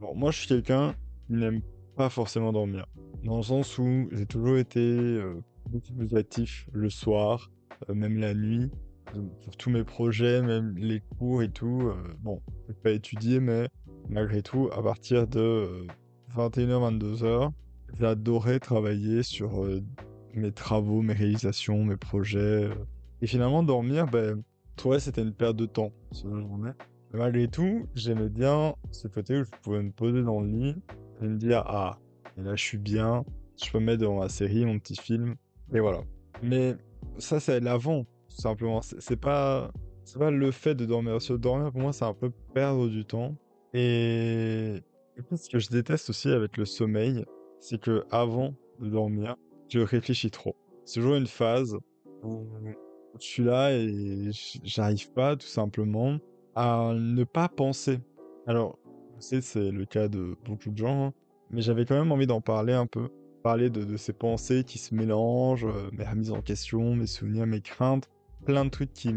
Moi, je suis quelqu'un qui n'aime pas forcément dormir. Dans le sens où j'ai toujours été euh, beaucoup plus actif le soir, euh, même la nuit, euh, pour tous mes projets, même les cours et tout. bon, je vais pas étudier, mais malgré tout, à partir de 21h, 22h, j'adorais travailler sur mes travaux, mes réalisations, mes projets. Et finalement, dormir, ben, je c'était une perte de temps, journée. Malgré tout, j'aimais bien ce côté où je pouvais me poser dans le lit et me dire Ah, et là je suis bien, je peux me mettre devant ma série, mon petit film, et voilà. Mais ça, c'est l'avant, tout simplement. C'est pas, pas le fait de dormir. Se dormir, pour moi, c'est un peu perdre du temps. Et, ce que je déteste aussi avec le sommeil, c'est que avant de dormir, je réfléchis trop. C'est toujours une phase où je suis là et j'arrive pas, tout simplement, à ne pas penser. Alors, je sais, c'est le cas de beaucoup de gens, hein, mais j'avais quand même envie d'en parler un peu. Parler de, ces pensées qui se mélangent, euh, mes remises en question, mes souvenirs, mes craintes, plein de trucs qui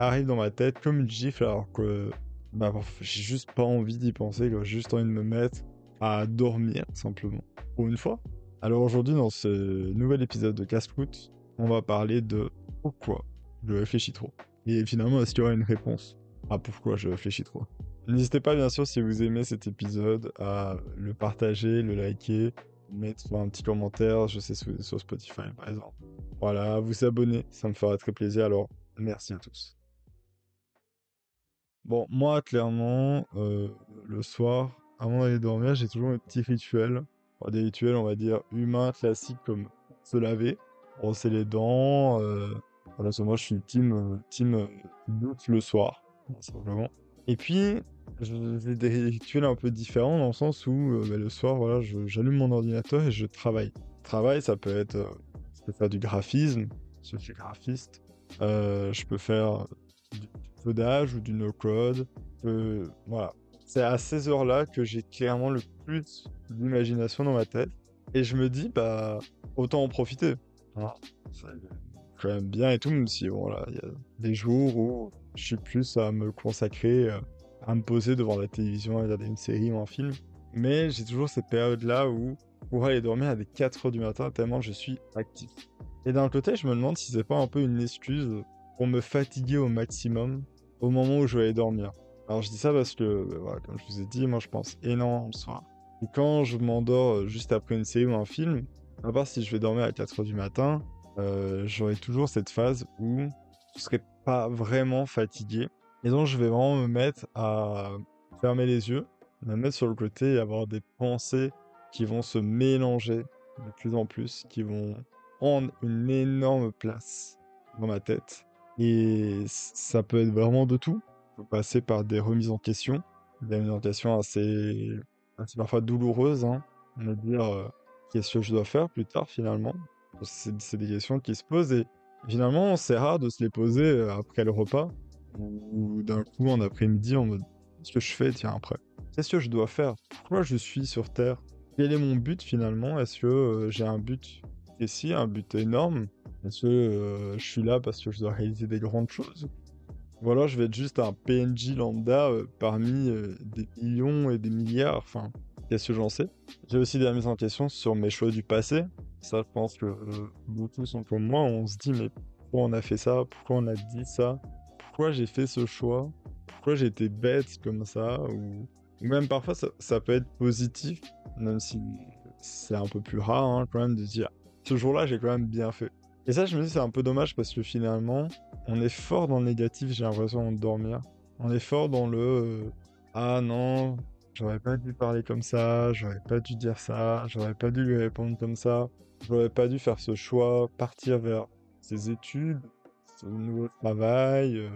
arrivent dans ma tête comme une gifle alors que bah, j'ai juste pas envie d'y penser, j'ai juste envie de me mettre à dormir simplement. Pour une fois. Alors aujourd'hui, dans ce nouvel épisode de casse on va parler de pourquoi je réfléchis trop. Et finalement, est-ce qu'il y aura une réponse? À pourquoi je réfléchis trop N'hésitez pas, bien sûr, si vous aimez cet épisode, à le partager, le liker, mettre un petit commentaire, je sais, sur Spotify, par exemple. Voilà, vous abonner, ça me fera très plaisir. Alors, merci à tous. Bon, moi, clairement, euh, le soir, avant d'aller dormir, j'ai toujours un petit rituel. des rituels, on va dire, humains, classiques, comme se laver, brosser les dents. Euh, voilà, moi, je suis team, euh, team le soir, Et puis, j'ai des rituels un peu différents dans le sens où euh, bah, le soir, voilà, j'allume mon ordinateur et je travaille. Travail, ça peut être, euh, je peux faire du graphisme, je suis graphiste. Euh, je peux faire du codage ou du no-code. voilà. C'est à ces heures-là que j'ai clairement le plus d'imagination dans ma tête. Et je me dis, bah, autant en profiter. Ah, ça, quand même bien et tout, même si, voilà, il y a des jours où je suis plus à me consacrer euh, à me poser devant la télévision, à regarder une série ou un film. Mais j'ai toujours cette période-là où pour aller dormir à des 4h du matin tellement je suis actif. Et d'un côté, je me demande si c'est pas un peu une excuse pour me fatiguer au maximum au moment où je vais aller dormir. Alors je dis ça parce que, euh, voilà, comme je vous ai dit, moi je pense énormément le soir. Et quand je m'endors euh, juste après une série ou un film, à part si je vais dormir à 4h du matin, j'aurai toujours cette phase où je serai pas vraiment fatigué. Et donc, je vais vraiment me mettre à fermer les yeux, me mettre sur le côté et avoir des pensées qui vont se mélanger de plus en plus, qui vont prendre une énorme place dans ma tête. Et ça peut être vraiment de tout. Il faut passer par des remises en question, des remises en question assez, assez parfois douloureuses. Hein. Me dire euh, qu'est-ce que je dois faire plus tard finalement? C'est des questions qui se posent et Finalement, c'est rare de se les poser euh, après le repas ou d'un coup en après-midi en mode qu'est-ce que je fais tiens après? Qu'est-ce que je dois faire? Pourquoi je suis sur Terre? Quel est mon but finalement? Est-ce que euh, j'ai un but ici, un but énorme? Est-ce que euh, je suis là parce que je dois réaliser des grandes choses? Ou alors je vais être juste un PNJ lambda parmi des millions et des milliards? Enfin, qu'est-ce que j'en sais? J'ai aussi des remises en question sur mes choix du passé. Ça, je pense que beaucoup sont comme moi. On se dit, mais pourquoi on a fait ça? Pourquoi on a dit ça? Pourquoi j'ai fait ce choix? Pourquoi j'ai été bête comme ça? Ou... même parfois, ça, peut être positif, même si c'est un peu plus rare hein, quand même de dire ce jour-là, j'ai quand même bien fait. Et ça, je me dis, c'est un peu dommage parce que finalement, on est fort dans le négatif, j'ai l'impression de dormir. On est fort dans le euh, ah non, j'aurais pas dû parler comme ça, j'aurais pas dû dire ça, j'aurais pas dû lui répondre comme ça. J'aurais pas dû faire ce choix, partir vers ses études, ce nouveau travail, euh,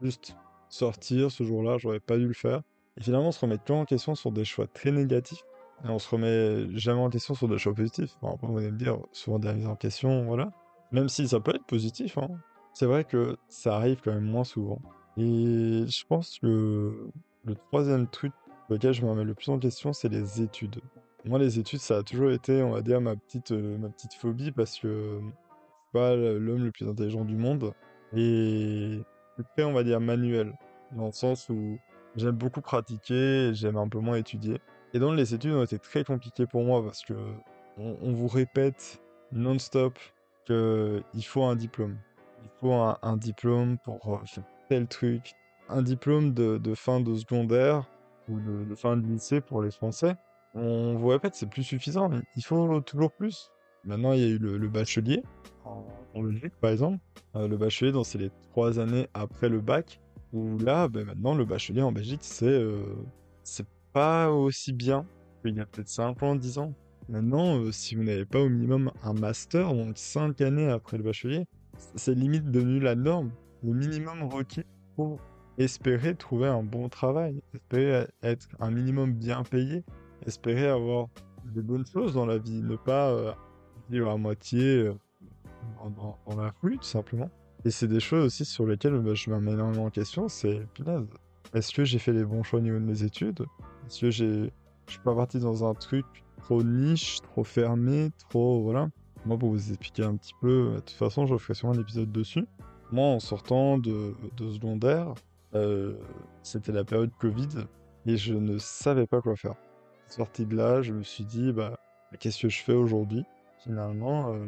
juste sortir ce jour-là, j'aurais pas dû le faire. Et finalement, on se remet toujours en question sur des choix très négatifs. Et on se remet jamais en question sur des choix positifs. Bon, après, vous allez me dire, souvent des mises en question, voilà. Même si ça peut être positif, hein. C'est vrai que ça arrive quand même moins souvent. Et je pense que le troisième truc lequel je me remets le plus en question, c'est les études. Moi, les études, ça a toujours été, on va dire, ma petite, euh, ma petite phobie parce que je suis pas l'homme le plus intelligent du monde. Et très, on va dire, manuel. Dans le sens où j'aime beaucoup pratiquer, j'aime un peu moins étudier. Et donc les études ont été très compliquées pour moi parce que on, vous répète non-stop qu'il faut un diplôme. Il faut un, diplôme pour euh, tel truc. Un diplôme de, fin de secondaire ou de, fin de lycée pour les Français. On vous répète, c'est plus suffisant, mais il faut toujours plus. Maintenant, il y a eu le, bachelier en, Belgique, par exemple. Euh, le bachelier, c'est les trois années après le bac. Où là, ben, maintenant, le bachelier en Belgique, c'est euh, pas aussi bien qu'il y a peut-être 5 ans, 10 ans. Maintenant, euh, si vous n'avez pas au minimum un master, donc 5 années après le bachelier, c'est limite devenu la norme, le minimum requis pour espérer trouver un bon travail, espérer être un minimum bien payé, espérer avoir des bonnes choses dans la vie, ne pas euh, vivre à moitié euh, dans, la rue, tout simplement. Et c'est des choses aussi sur lesquelles bah, je m'amène énormément en question, c'est, est-ce que j'ai fait les bons choix au niveau de mes études? Est-ce que j'ai... je suis pas parti dans un truc trop niche, trop fermé, trop... Voilà. Moi, pour vous expliquer un petit peu, de toute façon, je ferai sûrement un épisode dessus. Moi, en sortant de, de secondaire, euh, c'était la période Covid, et je ne savais pas quoi faire. Sorti de là, je me suis dit, bah, qu'est-ce que je fais aujourd'hui? Finalement, euh,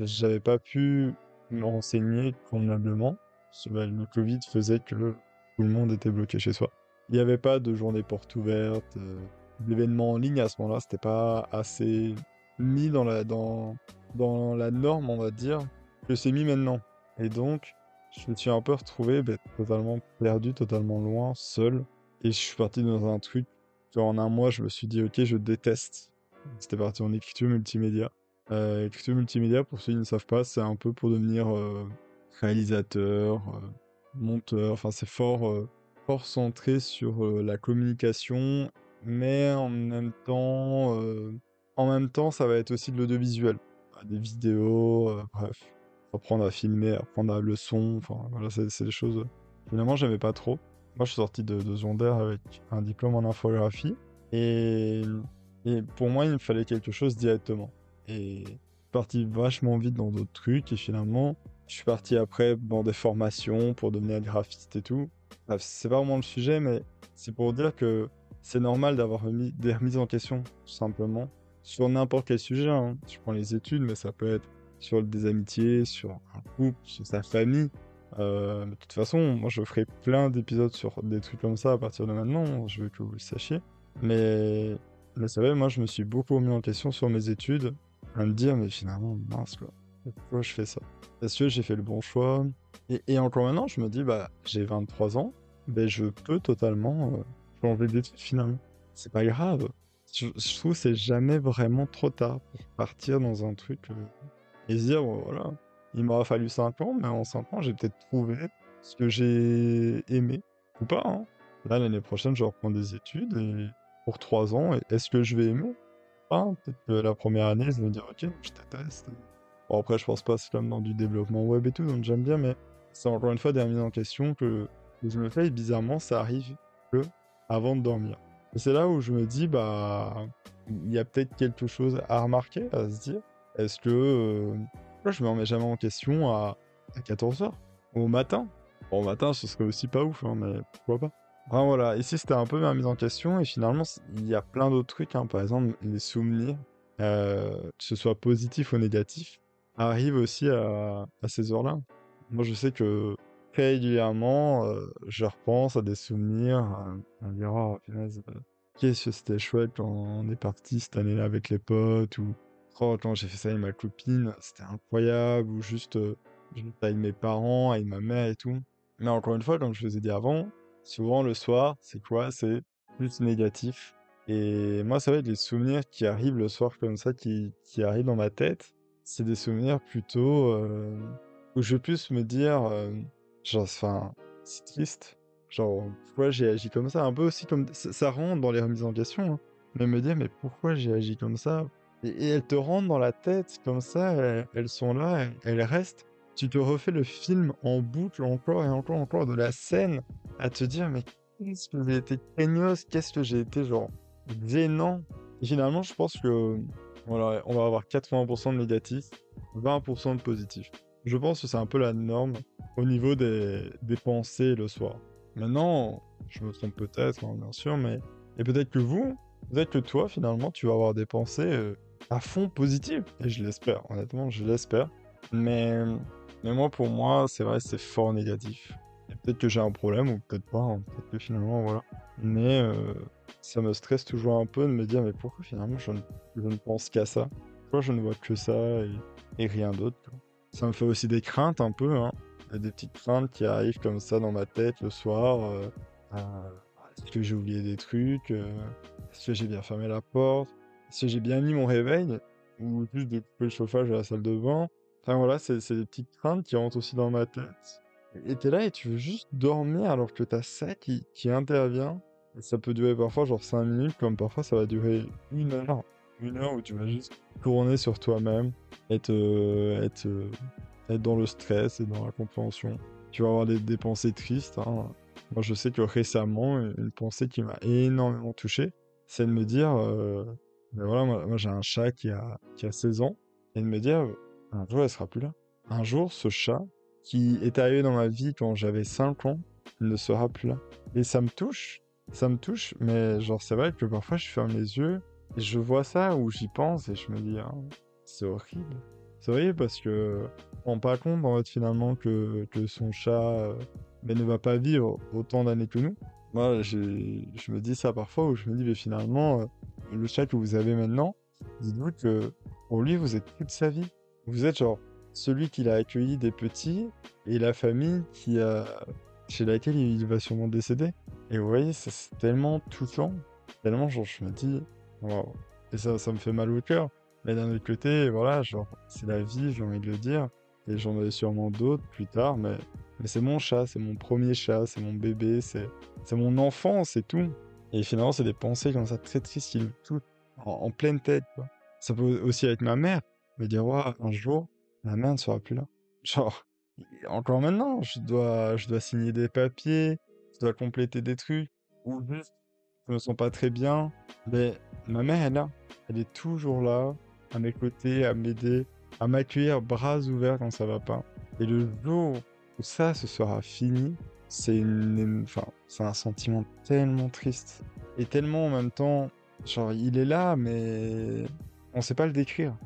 j'avais pas pu me renseigner convenablement. Bah, le Covid faisait que tout le monde était bloqué chez soi. Il n'y avait pas de journée porte ouverte, euh, d'événements en ligne à ce moment-là, c'était pas assez mis dans la, dans, dans la norme, on va dire, que c'est mis maintenant. Et donc, je me suis un peu retrouvé bah, totalement perdu, totalement loin, seul. Et je suis parti dans un truc, en un mois, je me suis dit, ok, je déteste. C'était parti en écriture multimédia. Euh, écriture multimédia, pour ceux qui ne savent pas, c'est un peu pour devenir euh, réalisateur, euh, monteur, enfin c'est fort, fort centré sur la communication, mais en même temps, en même temps, ça va être aussi de l'audiovisuel, des vidéos, bref, apprendre à filmer, apprendre à le son, enfin voilà, c'est des choses. Finalement, j'aimais pas trop. Moi, je suis sorti de, de secondaire avec un diplôme en infographie, et, et pour moi, il me fallait quelque chose directement. Et parti vachement vite dans d'autres trucs, et finalement, je suis parti après dans des formations pour devenir graphiste et tout. c'est pas vraiment le sujet, mais c'est pour dire que c'est normal d'avoir des remises en question, tout simplement. Sur n'importe quel sujet. Hein. Je prends les études, mais ça peut être sur des amitiés, sur un couple, sur sa famille. Euh, de toute façon, moi je ferai plein d'épisodes sur des trucs comme ça à partir de maintenant, je veux que vous le sachiez. Mais, mais c'est vrai, moi je me suis beaucoup mis en question sur mes études, à me dire, mais finalement, mince quoi pourquoi je fais ça? Est-ce que j'ai fait le bon choix et, encore maintenant, je me dis, bah, j'ai 23 ans, ben, je peux totalement euh, changer d'études finalement. C'est pas grave. Je, trouve que c'est jamais vraiment trop tard pour partir dans un truc euh, et se dire, voilà, il m'aura fallu 5 ans, mais en 5 ans, j'ai peut-être trouvé ce que j'ai aimé ou pas. Hein. Là, l'année prochaine, je reprends des études pour 3 ans, est-ce que je vais aimer Peut-être que la première année, je vais me dire, ok, je déteste. Bon, après, je pense pas c'est comme dans du développement web et tout, donc j'aime bien, mais c'est encore une fois des remises en question que, je me fais et bizarrement, ça arrive que avant de dormir. Et c'est là où je me dis, bah, il y a peut-être quelque chose à remarquer, à se dire. Est-ce que euh, je me remets jamais en question à, 14h au matin? Bon, au matin, ce serait aussi pas ouf, hein, mais pourquoi pas Enfin, voilà, ici c'était un peu ma mise en question et finalement il y a plein d'autres trucs, hein. par exemple les souvenirs, euh, que ce soit positif ou négatif, arrive aussi à, ces heures-là. Moi, je sais que très régulièrement, euh, je repense à des souvenirs, à, dire, oh, qu'est-ce que c'était chouette quand on est parti cette année-là avec les potes, ou oh, quand j'ai fait ça avec ma copine, c'était incroyable, ou juste euh, avec mes parents, avec ma mère et tout. Mais encore une fois, comme je vous ai dit avant, souvent le soir, c'est quoi? C'est plus négatif. Et moi, ça va être des souvenirs qui arrivent le soir comme ça, qui, arrivent dans ma tête c'est des souvenirs plutôt euh, où je puisse me dire, euh, genre, enfin, c'est triste. Genre, pourquoi j'ai agi comme ça? Un peu aussi comme. Ça, rentre dans les remises en question, hein. mais me dire, mais pourquoi j'ai agi comme ça? Et, elles te rentrent dans la tête comme ça, elles, sont là, elles, restent. Tu te refais le film en boucle encore et encore, encore de la scène à te dire, mais qu'est-ce que j'ai été craignos, qu'est-ce que j'ai été, genre, gênant. Et finalement, je pense que voilà, on va avoir 80% de négatifs, 20% de positifs. Je pense que c'est un peu la norme au niveau des, pensées le soir. Maintenant, je me trompe peut-être, hein, bien sûr, mais et peut-être que vous, peut-être que toi, finalement, tu vas avoir des pensées euh, à fond positives. Et je l'espère, honnêtement, je l'espère. Mais, mais moi, pour moi, c'est vrai, c'est fort négatif. Et peut-être que j'ai un problème, ou peut-être pas, hein, peut-être que finalement, voilà. Mais euh, ça me stresse toujours un peu de me dire, mais pourquoi finalement je ne, je ne pense qu'à ça? Pourquoi je ne vois que ça et, rien d'autre. Ça me fait aussi des craintes un peu, hein. Des petites craintes qui arrivent comme ça dans ma tête le soir. euh, euh, est-ce que j'ai oublié des trucs Est-ce que j'ai bien fermé la porte? Que j'ai bien mis mon réveil Ou juste de couper le chauffage à la salle de bain Enfin voilà, c'est des petites craintes qui rentrent aussi dans ma tête. Et t'es là et tu veux juste dormir alors que t'as ça qui, qui intervient. Ça peut durer parfois genre 5 minutes, comme parfois ça va durer une heure. Une heure où tu vas juste tourner sur toi-même, être, euh, être, euh, être dans le stress et dans la compréhension. Tu vas avoir des, pensées tristes. hein. Moi, je sais que récemment, une pensée qui m'a énormément touché, c'est de me dire, euh, ben voilà, moi, j'ai un chat qui a, qui a 16 ans, et de me dire, euh, un jour, elle sera plus là. Un jour, ce chat qui est arrivé dans ma vie quand j'avais 5 ans, ne sera plus là. Et ça me touche, ça me touche, mais genre, c'est vrai que parfois, je ferme les yeux, et je vois ça, ou j'y pense, et je me dis, ah, c'est horrible. C'est horrible parce que on pas compte, en fait, finalement, que, que son chat euh, mais ne va pas vivre autant d'années que nous. Moi, je me dis ça parfois, où je me dis, mais finalement, euh, le chat que vous avez maintenant, dites-vous que pour lui, vous êtes toute sa vie. Vous êtes genre celui qui l'a accueilli des petits et la famille qui a, chez laquelle il va sûrement décéder. Et vous voyez, c'est tellement touchant, tellement genre je me dis, waouh. Et ça, ça me fait mal au cœur. Mais d'un autre côté, voilà, genre, c'est la vie, j'ai envie de le dire. Et j'en ai sûrement d'autres plus tard, mais, mais c'est mon chat, c'est mon premier chat, c'est mon bébé, c'est mon enfant, c'est tout. Et finalement, c'est des pensées comme ça très tristes qui touchent en, en pleine tête. Ça peut aussi avec ma mère, me dire, Ouah, un jour, ma mère ne sera plus là. Genre, encore maintenant, je dois, je dois signer des papiers, je dois compléter des trucs, ou juste, je me sens pas très bien. Mais ma mère est là, elle est toujours là, à mes côtés, à m'aider, à m'accueillir bras ouverts quand ça va pas. Et le jour où ça, ce sera fini, c'est enfin, un sentiment tellement triste. Et tellement en même temps, genre, il est là, mais on sait pas le décrire.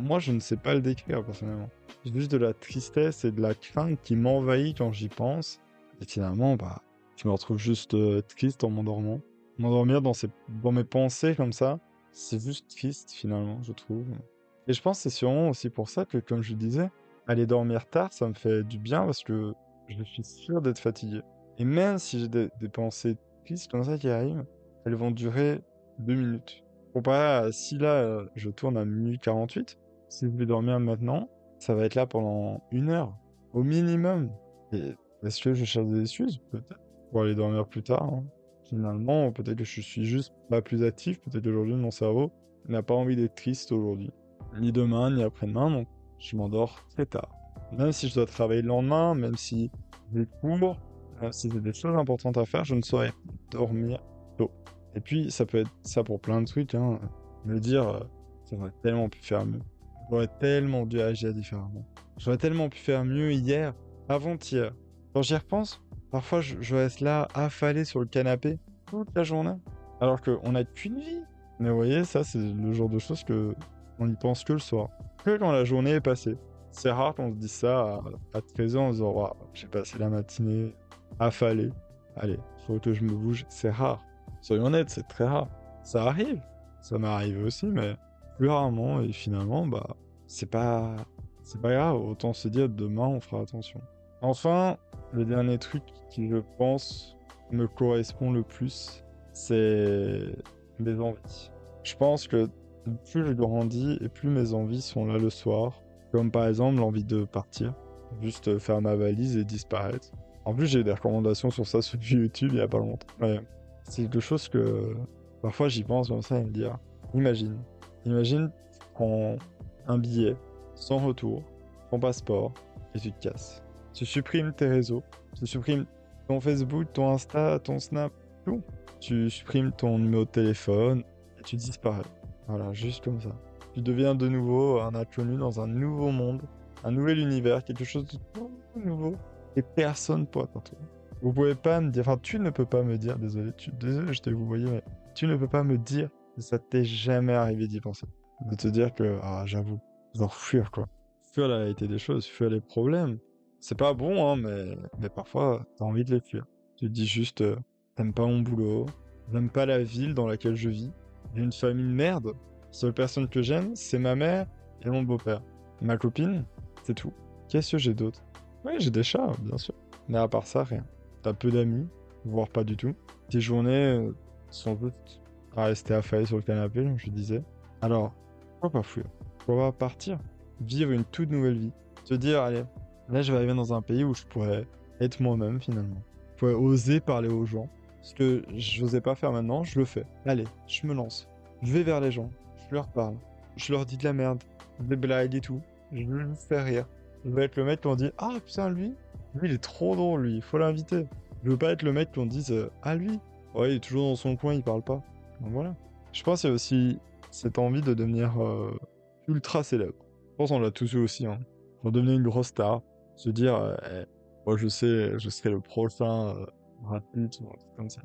Moi, je ne sais pas le décrire, personnellement. J'ai juste de la tristesse et de la crainte qui m'envahit quand j'y pense. Et finalement, bah, je me retrouve juste euh, triste en m'endormant. M'endormir dans, ces... dans mes pensées comme ça, c'est juste triste, finalement, je trouve. Et je pense que c'est sûrement aussi pour ça que, comme je disais, aller dormir tard, ça me fait du bien parce que je suis sûr d'être fatigué. Et même si j'ai des, pensées tristes comme ça qui arrivent, elles vont durer deux minutes. Comparé à si là, euh, je tourne à minuit 48, si je vais dormir maintenant, ça va être là pendant une heure, au minimum. Et est-ce que je cherche des excuses? Peut-être. Pour aller dormir plus tard. hein. Finalement, peut-être que je suis juste pas plus actif. Peut-être qu'aujourd'hui, mon cerveau n'a pas envie d'être triste aujourd'hui. Ni demain, ni après-demain. Donc, je m'endors très tard. Même si je dois travailler le lendemain, même si j'ai cours, euh, si j'ai des choses importantes à faire, je ne saurais dormir tôt. Et puis, ça peut être ça pour plein de trucs. Hein. Me dire, euh, j'aurais tellement pu faire mieux. J'aurais tellement dû agir différemment. J'aurais tellement pu faire mieux hier, avant-hier. Quand j'y repense, parfois je, reste là, affalé sur le canapé, toute la journée. Alors qu'on n'a qu'une vie. Mais vous voyez, ça, c'est le genre de choses que on n'y pense que le soir. Que quand la journée est passée. C'est rare qu'on se dise ça à, à 13 ans en disant Waouh, j'ai passé la matinée affalé. Allez, faut que je me bouge. C'est rare. Soyons honnêtes, c'est très rare. Ça arrive. Ça m'est arrivé aussi, mais plus rarement. Et finalement, bah, c'est pas, c'est pas grave. Autant se dire demain, on fera attention. Enfin, le dernier truc qui, je pense, me correspond le plus, c'est mes envies. Je pense que plus je grandis et plus mes envies sont là le soir. Comme par exemple l'envie de partir, juste faire ma valise et disparaître. En plus, j'ai des recommandations sur ça sur YouTube il y a pas longtemps. C'est quelque chose que parfois j'y pense comme ça et me dire imagine, imagine tu prends un billet sans retour, ton passeport et tu te casses. Tu supprimes tes réseaux, tu supprimes ton Facebook, ton Insta, ton Snap, tout. Tu supprimes ton numéro de téléphone et tu disparais. Voilà, juste comme ça. Tu deviens de nouveau un inconnu dans un nouveau monde, un nouvel univers, quelque chose de tout nouveau. Et personne ne pourra t'en trouver. Vous pouvez pas me dire, enfin tu ne peux pas me dire, désolé, tu, désolé je t'ai vous voyez, mais tu ne peux pas me dire ça t'est jamais arrivé d'y penser. De te dire que, ah, j'avoue, genre fuir, quoi. Fuir la réalité des choses, fuir les problèmes. C'est pas bon, hein, mais, mais parfois, t'as envie de les fuir. Tu te dis juste, euh, t'aimes pas mon boulot, j'aime pas la ville dans laquelle je vis, j'ai une famille de merde. Seule personne que j'aime, c'est ma mère et mon beau-père. Ma copine, c'est tout. Qu'est-ce que j'ai d'autre? Oui, j'ai des chats, bien sûr. Mais à part ça, rien. T'as peu d'amis, voire pas du tout. Tes journées euh, sont toutes à rester affalé sur le canapé, comme je disais. Alors, pourquoi pas fuir? Pourquoi pas partir? Vivre une toute nouvelle vie. Se dire, allez, là je vais arriver dans un pays où je pourrais être moi-même finalement. Je pourrais oser parler aux gens. Ce que je n'osais pas faire maintenant, je le fais. Allez, je me lance. Je vais vers les gens. Je leur parle. Je leur dis de la merde. Des blagues et tout. Je leur fais rire. Je veux être le mec qu'on dit Ah putain, lui, lui il est trop drôle, lui, il faut l'inviter. Je veux pas être le mec qu'on dise Ah lui, ouais, il est toujours dans son coin, il parle pas. Donc voilà. Je pense qu'il y a aussi cette envie de devenir euh, ultra célèbre. Je pense qu'on l'a tous eu aussi. Hein. Pour devenir une grosse star. Se dire, euh, eh, moi je sais, je serai le prochain euh, ou un truc comme ça.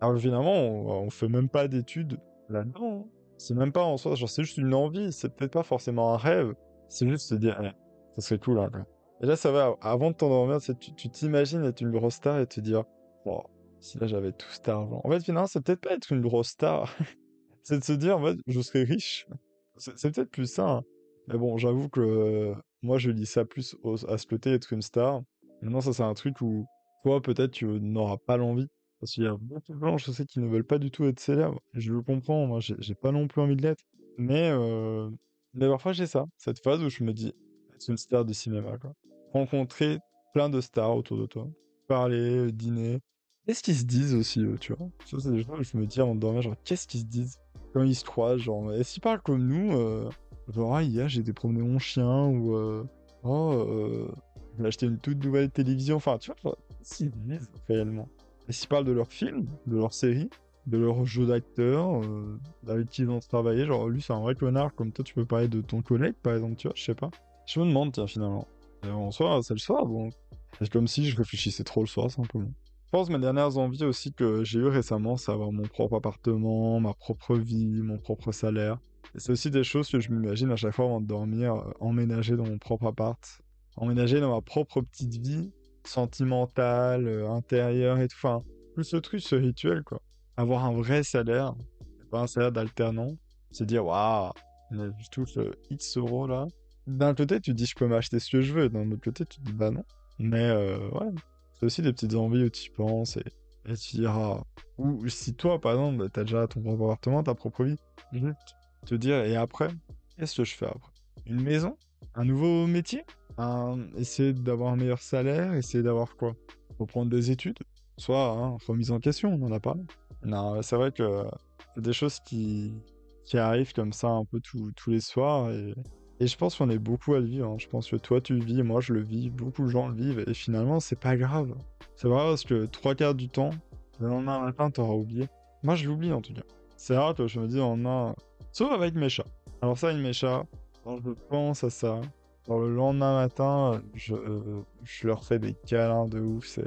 Alors finalement, on, on fait même pas d'études là-dedans. Hein. C'est même pas en soi, genre c'est juste une envie. C'est peut-être pas forcément un rêve. C'est juste se dire, eh, ça serait cool. Quoi. Et là, ça va. Avant de t'endormir, tu t'imagines être une grosse star et te dire, oh, si là j'avais tout cet argent. En fait, finalement, c'est peut-être pas être une grosse star. c'est de se dire, en fait, je serais riche. C'est peut-être plus ça. Hein. Mais bon, j'avoue que euh, moi, je lis ça plus à ce côté, être une star. Maintenant, ça, c'est un truc où toi, peut-être, tu n'auras pas l'envie. Parce qu'il y a beaucoup de gens, je sais, qui ne veulent pas du tout être célèbres. Je le comprends, moi, j'ai pas non plus envie de l'être. Mais, euh... mais parfois, j'ai ça, cette phase où je me dis, être une star de cinéma, quoi. Rencontrer plein de stars autour de toi. Parler, dîner, Qu'est-ce qu'ils se disent aussi, tu vois? Ça, c'est des choses je me dis en dormant, genre, qu'est-ce qu'ils se disent quand ils se croisent, genre, est-ce qu'ils parlent comme nous euh, Genre, ah, hier, j'ai été promener mon chien, ou, euh, oh, euh, j'ai acheté une toute nouvelle télévision, enfin, tu vois, qu'est-ce qu'ils disent réellement? Parlent de leurs films, de leurs séries, de leurs jeux d'acteurs, euh, avec qui ils ont travaillé Genre, lui, c'est un vrai connard, comme toi, tu peux parler de ton collègue, par exemple, tu vois, je sais pas. Je me demande, tiens, finalement. Et en soi, c'est le soir, donc. C'est comme si je réfléchissais trop le soir, simplement. Je pense que mes dernières envies aussi que j'ai eu récemment, c'est avoir mon propre appartement, ma propre vie, mon propre salaire. Et c'est aussi des choses que je m'imagine à chaque fois avant de dormir, euh, emménager dans mon propre appart, emménager dans ma propre petite vie, sentimentale, euh, intérieure et tout. Enfin, plus ce truc, ce rituel, quoi. Avoir un vrai salaire, pas un salaire d'alternant. Se dire, waouh, je touche X euros là. D'un côté, tu dis, je peux m'acheter ce que je veux. D'un autre côté, tu dis, bah non. Mais euh, ouais, c'est aussi des petites envies où tu penses et, tu diras. Ou si toi, par exemple, t'as déjà ton propre appartement, ta propre vie, te dire, et après, qu'est-ce que je fais après? Une maison? Un nouveau métier? Un... Essayer d'avoir un meilleur salaire Essayer d'avoir quoi? Reprendre des études? Soit hein, remise en question, on en a parlé. Non, c'est vrai que des choses qui, qui arrivent comme ça un peu tous les soirs et et je pense qu'on est beaucoup à le vivre. Hein. Je pense que toi, tu le vis, moi, je le vis, beaucoup de gens le vivent. Et finalement, c'est pas grave. C'est vrai parce que trois quarts du temps, le lendemain matin, t'auras oublié. Moi, je l'oublie en tout cas. C'est rare que je me dis le lendemain. Sauf avec mes chats. Alors, ça, avec mes chats, quand je pense à ça, le lendemain matin, je, je leur fais des câlins de ouf.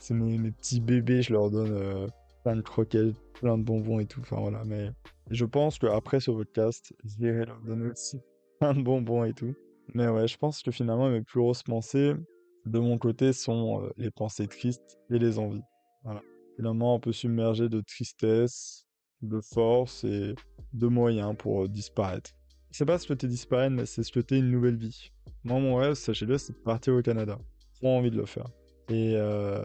C'est mes, mes, petits bébés, je leur donne euh, plein de croquettes, plein de bonbons et tout. Enfin voilà, mais je pense qu'après ce podcast, j'irai leur donner aussi de bonbons et tout. Mais ouais, je pense que finalement, mes plus grosses pensées, de mon côté, sont euh, les pensées tristes et les envies. Voilà. Finalement, un peu submergé de tristesse, de force et de moyens pour euh, disparaître. C'est pas que disparaître, mais c'est ce que une nouvelle vie. Moi, mon rêve, sachez-le, c'est de partir au Canada. J'ai envie de le faire. Et, euh,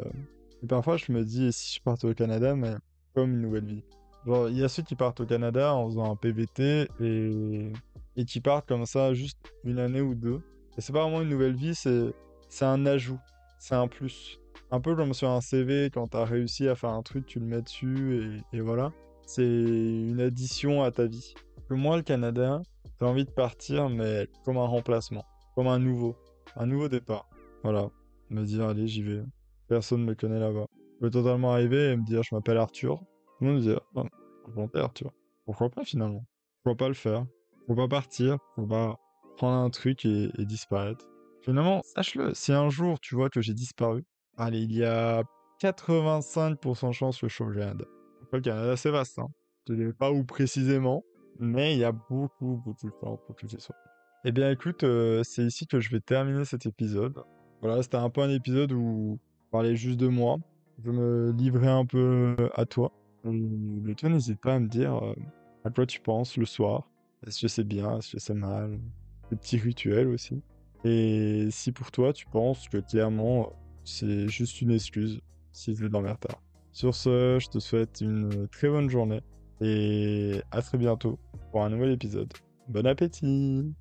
et, parfois, je me dis, et si je partais au Canada, mais comme une nouvelle vie? Genre, il y a ceux qui partent au Canada en faisant un PVT et qui partent comme ça juste une année ou deux. Et c'est pas vraiment une nouvelle vie, c'est, c'est un ajout, c'est un plus. Un peu comme sur un CV, quand t'as réussi à faire un truc, tu le mets dessus et, et voilà. C'est une addition à ta vie. Que moi, le Canada, j'ai envie de partir, mais comme un remplacement, comme un nouveau, un nouveau départ. Voilà, me dire, allez, j'y vais. Personne me connaît là-bas. Je peux totalement arriver et me dire, je m'appelle Arthur. Tout le me volontaire, tu vois. Pourquoi pas finalement? Pourquoi pas le faire? Faut pas partir, faut pas prendre un truc et, disparaître? Finalement, sache-le, si un jour tu vois que j'ai disparu, allez, il y a 85% de chance que je sois au Canada. le Canada, c'est vaste, hein. te dirai pas où précisément, mais il y a beaucoup, beaucoup de temps pour que tu sois. Eh bien, écoute, euh, c'est ici que je vais terminer cet épisode. Voilà, c'était un peu un épisode où je parlais juste de moi. Je me livrais un peu à toi. Et toi, n'hésite pas à me dire euh, à quoi tu penses le soir. Est-ce que c'est bien, est-ce que c'est mal? Des petits rituels aussi. Et si pour toi, tu penses que clairement, c'est juste une excuse si tu veux dormir tard. Sur ce, je te souhaite une très bonne journée et à très bientôt pour un nouvel épisode. Bon appétit